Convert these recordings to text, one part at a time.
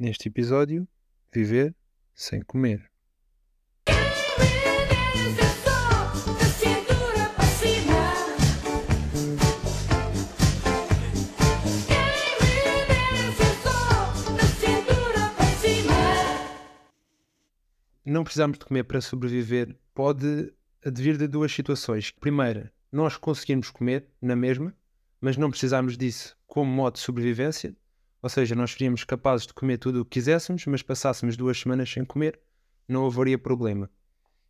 Neste episódio, viver sem comer. Não precisamos de comer para sobreviver pode advir de duas situações. Primeira, nós conseguirmos comer na mesma, mas não precisarmos disso como modo de sobrevivência. Ou seja, nós seríamos capazes de comer tudo o que quiséssemos, mas passássemos duas semanas sem comer, não haveria problema.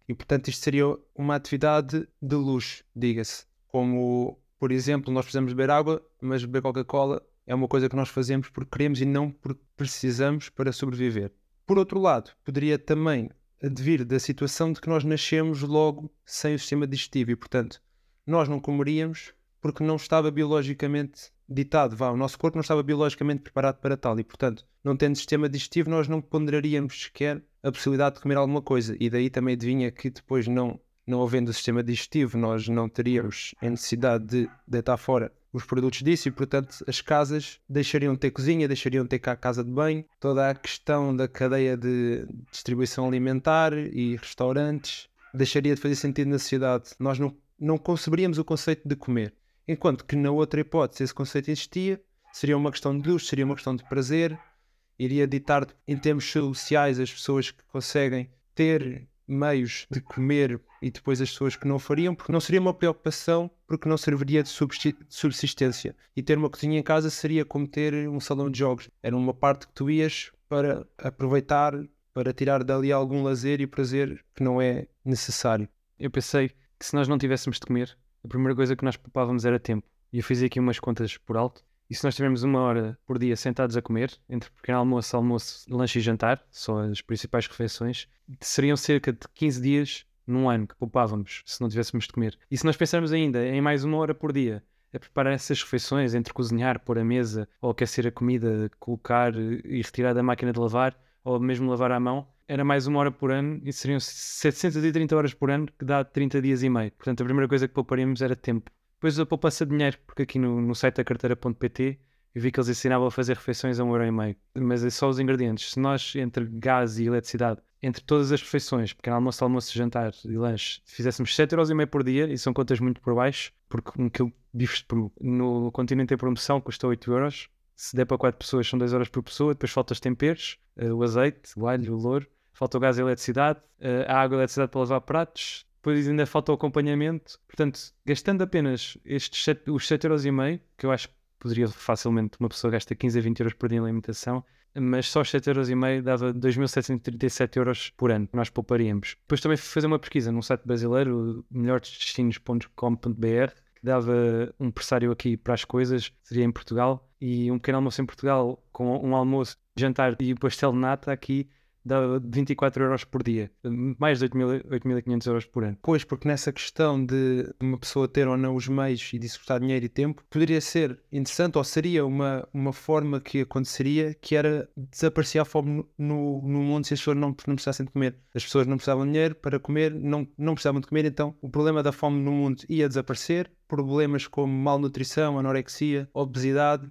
E portanto, isto seria uma atividade de luxo, diga-se. Como, por exemplo, nós precisamos beber água, mas beber Coca-Cola é uma coisa que nós fazemos porque queremos e não porque precisamos para sobreviver. Por outro lado, poderia também advir da situação de que nós nascemos logo sem o sistema digestivo e, portanto, nós não comeríamos porque não estava biologicamente ditado, vá, o nosso corpo não estava biologicamente preparado para tal e, portanto, não tendo sistema digestivo, nós não ponderaríamos sequer a possibilidade de comer alguma coisa e daí também adivinha que depois não, não havendo o sistema digestivo, nós não teríamos a necessidade de deitar fora os produtos disso e, portanto, as casas deixariam de ter cozinha, deixariam de ter cá casa de banho, toda a questão da cadeia de distribuição alimentar e restaurantes deixaria de fazer sentido na sociedade. Nós não, não conceberíamos o conceito de comer. Enquanto que na outra hipótese esse conceito existia, seria uma questão de luxo, seria uma questão de prazer, iria ditar em termos sociais as pessoas que conseguem ter meios de comer e depois as pessoas que não fariam, porque não seria uma preocupação, porque não serviria de subsistência. E ter uma cozinha em casa seria como ter um salão de jogos. Era uma parte que tu ias para aproveitar, para tirar dali algum lazer e prazer que não é necessário. Eu pensei que se nós não tivéssemos de comer, a primeira coisa que nós poupávamos era tempo. E eu fiz aqui umas contas por alto. E se nós tivermos uma hora por dia sentados a comer, entre pequeno almoço, almoço, lanche e jantar, são as principais refeições, seriam cerca de 15 dias num ano que poupávamos se não tivéssemos de comer. E se nós pensarmos ainda em mais uma hora por dia a preparar essas refeições, entre cozinhar, pôr a mesa, ou aquecer a comida, colocar e retirar da máquina de lavar, ou mesmo lavar à mão, era mais uma hora por ano e seriam 730 horas por ano, que dá 30 dias e meio. Portanto, a primeira coisa que pouparíamos era tempo. Depois a poupança de dinheiro, porque aqui no, no site da carteira.pt eu vi que eles ensinavam a fazer refeições a um euro e meio. Mas é só os ingredientes. Se nós, entre gás e eletricidade, entre todas as refeições, pequeno almoço, almoço, jantar e lanche, fizéssemos 7 euros e meio por dia, e são contas muito por baixo, porque um quilo de bifes de peru no continente em promoção custa 8 euros. Se der para 4 pessoas, são 2 horas por pessoa. Depois falta os temperos, eh, o azeite, o alho, o louro. Falta o gás e a eletricidade, eh, a água e a eletricidade para lavar pratos. Depois ainda falta o acompanhamento. Portanto, gastando apenas estes 7, os 7 euros e meio, que eu acho que poderia facilmente, uma pessoa gasta 15 a 20 euros por dia em alimentação, mas só os 7 euros e meio dava 2.737 euros por ano que nós pouparíamos. Depois também fui fazer uma pesquisa num site brasileiro, melhordestinos.com.br, que dava um pressário aqui para as coisas, seria em Portugal, e um pequeno almoço em Portugal com um almoço, jantar e pastel de nata aqui dava 24 euros por dia, mais de 8.000 8.500 euros por ano. Pois, porque nessa questão de uma pessoa ter ou não os meios e disso custar dinheiro e tempo, poderia ser interessante ou seria uma, uma forma que aconteceria que era desaparecer a fome no, no mundo se as pessoas não, não precisassem de comer. As pessoas não precisavam de dinheiro para comer, não, não precisavam de comer, então o problema da fome no mundo ia desaparecer. Problemas como malnutrição, anorexia, obesidade,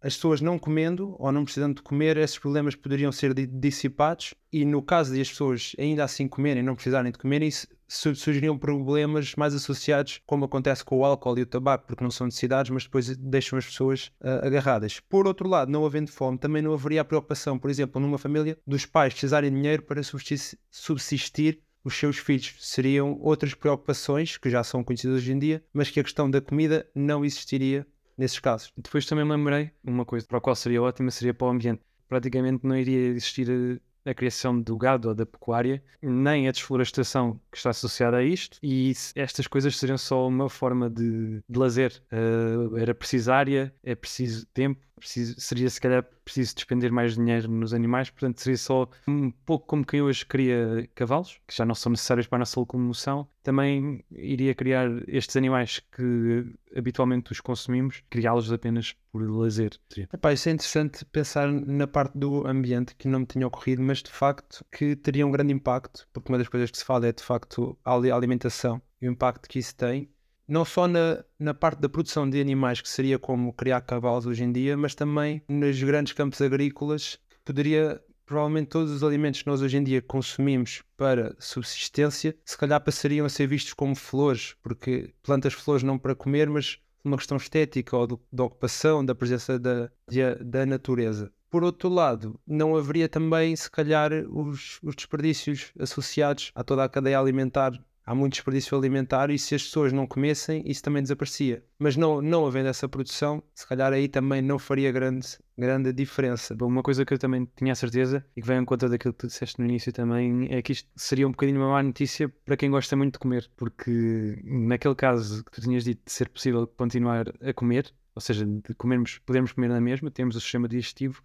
as pessoas não comendo ou não precisando de comer, esses problemas poderiam ser di- dissipados e no caso de as pessoas ainda assim comerem não precisarem de comer, isso su- surgiriam problemas mais associados, como acontece com o álcool e o tabaco, porque não são necessidades, mas depois deixam as pessoas ah, agarradas. Por outro lado, não havendo fome, também não haveria a preocupação, por exemplo, numa família, dos pais precisarem de dinheiro para subsistir os seus filhos. Seriam outras preocupações que já são conhecidas hoje em dia, mas que a questão da comida não existiria nesses casos. Depois também me lembrei, uma coisa para a qual seria ótima seria para o ambiente. Praticamente não iria existir a, a criação do gado ou da pecuária, nem a desflorestação que está associada a isto, e estas coisas seriam só uma forma de, de lazer. Eh, era preciso área, é preciso tempo, preciso- seria se calhar preciso despender mais dinheiro nos animais, portanto seria só um pouco como quem hoje cria cavalos, que já não são necessários para a nossa locomoção, também iria criar estes animais que habitualmente os consumimos, criá-los apenas por lazer. Epá, isso é interessante pensar na parte do ambiente que não me tinha ocorrido, mas de facto que teria um grande impacto, porque uma das coisas que se fala é de facto a alimentação e o impacto que isso tem, não só na, na parte da produção de animais, que seria como criar cavalos hoje em dia, mas também nos grandes campos agrícolas que poderia, provavelmente todos os alimentos que nós hoje em dia consumimos para subsistência, se calhar passariam a ser vistos como flores, porque plantas flores não para comer, mas uma questão estética ou do- da ocupação, da presença da, de- da natureza. Por outro lado, não haveria também, se calhar, os, os desperdícios associados a toda a cadeia alimentar. Há muito desperdício alimentar e se as pessoas não comessem, isso também desaparecia. Mas não, não havendo essa produção, se calhar aí também não faria grande, grande diferença. Bom, Uma coisa que eu também tinha a certeza e que vem em conta daquilo que tu disseste no início também é que isto seria um bocadinho uma má notícia para quem gosta muito de comer, porque naquele caso que tu tinhas dito de ser possível continuar a comer, ou seja, de comermos, podermos comer na mesma, temos o sistema digestivo,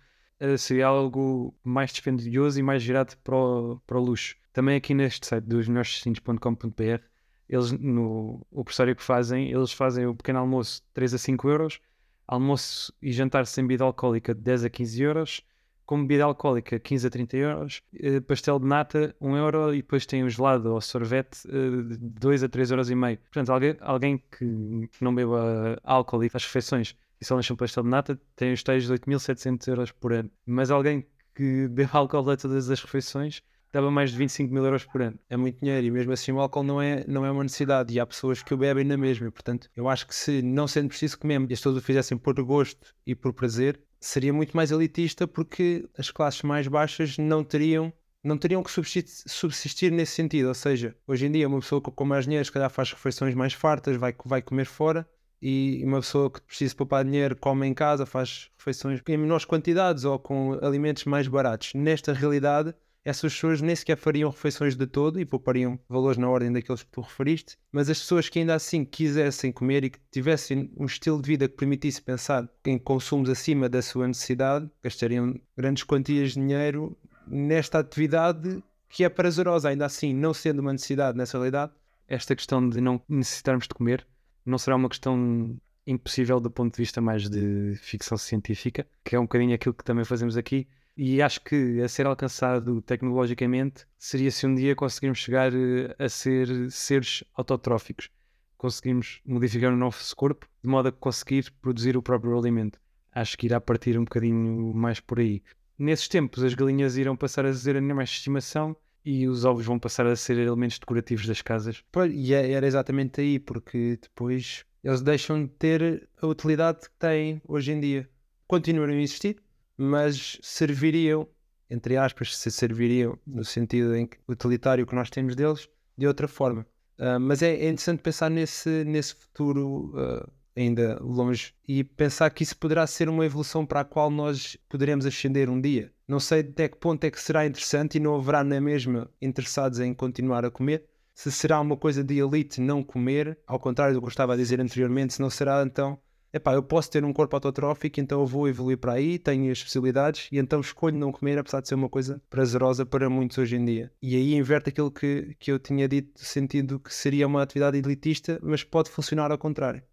seria algo mais dispendioso e mais girado para o, para o luxo. Também aqui neste site dos melhoresdestinos.com.br eles no o pressário que fazem, eles fazem o pequeno almoço de 3 a 5 euros, almoço e jantar sem bebida alcoólica de 10 a 15 euros, com bebida alcoólica 15 a 30 euros, eh, pastel de nata 1 euro e depois tem o gelado ou sorvete eh, de 2 a 3 euros e meio. Portanto, alguém, alguém que não beba álcool e faz refeições e só lancha um pastel de nata tem os tais de 8.700 euros por ano. Mas alguém que bebe álcool a todas as refeições dava mais de 25 mil euros por ano. é muito dinheiro e mesmo assim o álcool não é, não é uma necessidade e há pessoas que o bebem na mesma. Portanto, eu acho que se não sendo preciso comer e as pessoas o fizessem por gosto e por prazer, seria muito mais elitista porque as classes mais baixas não teriam não teriam que subsistir, nesse sentido. Ou seja, hoje em dia uma pessoa que com mais dinheiro se calhar faz refeições mais fartas, vai, vai comer fora e uma pessoa que precisa poupar dinheiro come em casa, faz refeições em menores quantidades ou com alimentos mais baratos. Nesta realidade, essas pessoas nem sequer fariam refeições de todo e poupariam valores na ordem daqueles que tu referiste, mas as pessoas que ainda assim quisessem comer e que tivessem um estilo de vida que permitisse pensar em consumos acima da sua necessidade, gastariam grandes quantias de dinheiro nesta atividade que é prazerosa, ainda assim, não sendo uma necessidade nessa realidade. esta questão de não necessitarmos de comer não será uma questão impossível do ponto de vista mais de ficção científica, que é um bocadinho aquilo que também fazemos aqui. E acho que a ser alcançado tecnologicamente seria se um dia conseguirmos chegar eh, a ser seres autotróficos. Conseguimos modificar o nosso corpo de modo a conseguir produzir o próprio alimento. Acho que irá partir um bocadinho mais por aí. Nesses tempos, as galinhas irão passar a ser animais de estimação e os ovos vão passar a ser elementos decorativos das casas. E é- era exatamente aí, porque depois eles deixam de ter a utilidade que têm hoje em dia. Continuariam a existir, mas serviriam, entre aspas, se serviriam no sentido em que utilitário que nós temos deles, de outra forma. Ah, mas é, é interessante pensar nesse, nesse futuro ah, ainda longe e pensar que isso poderá ser uma evolução para a qual nós poderemos ascender um dia. Não sei até que ponto é que será interessante e não haverá na mesma interessados em continuar a comer. Se será uma coisa de elite não comer, ao contrário do que eu estava a dizer anteriormente, se não será então, epá, eu posso ter um corpo autotrófico, então eu vou evoluir para aí, tenho as possibilidades e então escolho não comer, apesar de ser uma coisa prazerosa para muitos hoje em dia. E aí inverte aquilo que, que eu tinha dito, no sentido que seria uma atividade elitista, mas pode funcionar ao contrário.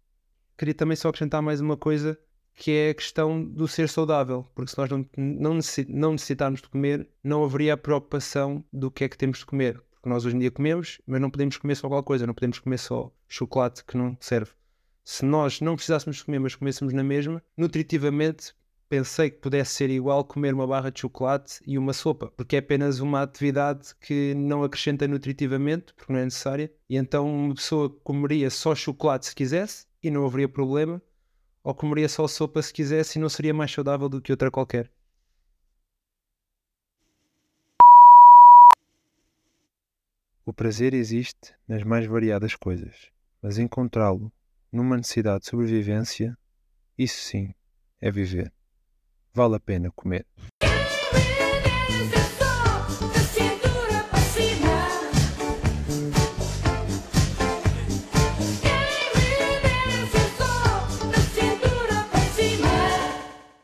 Queria também só acrescentar mais uma coisa que é a questão do ser saudável, porque se nós não, não, necessi- não necessitarmos de comer, não haveria a preocupação do que é que temos de comer. Porque nós hoje em dia comemos, mas não podemos comer só qualquer coisa, não podemos comer só chocolate que não serve. Se nós não precisássemos comer, mas comêssemos na mesma, nutritivamente pensei que pudesse ser igual comer uma barra de chocolate e uma sopa, porque é apenas uma atividade que não acrescenta nutritivamente, porque não é necessária, e então uma pessoa comeria só chocolate se quisesse e não haveria problema, ou comeria só sopa se quisesse e não seria mais saudável do que outra qualquer. O prazer existe nas mais variadas coisas, mas encontrá-lo numa necessidade de sobrevivência, isso sim é viver. Vale a pena comer.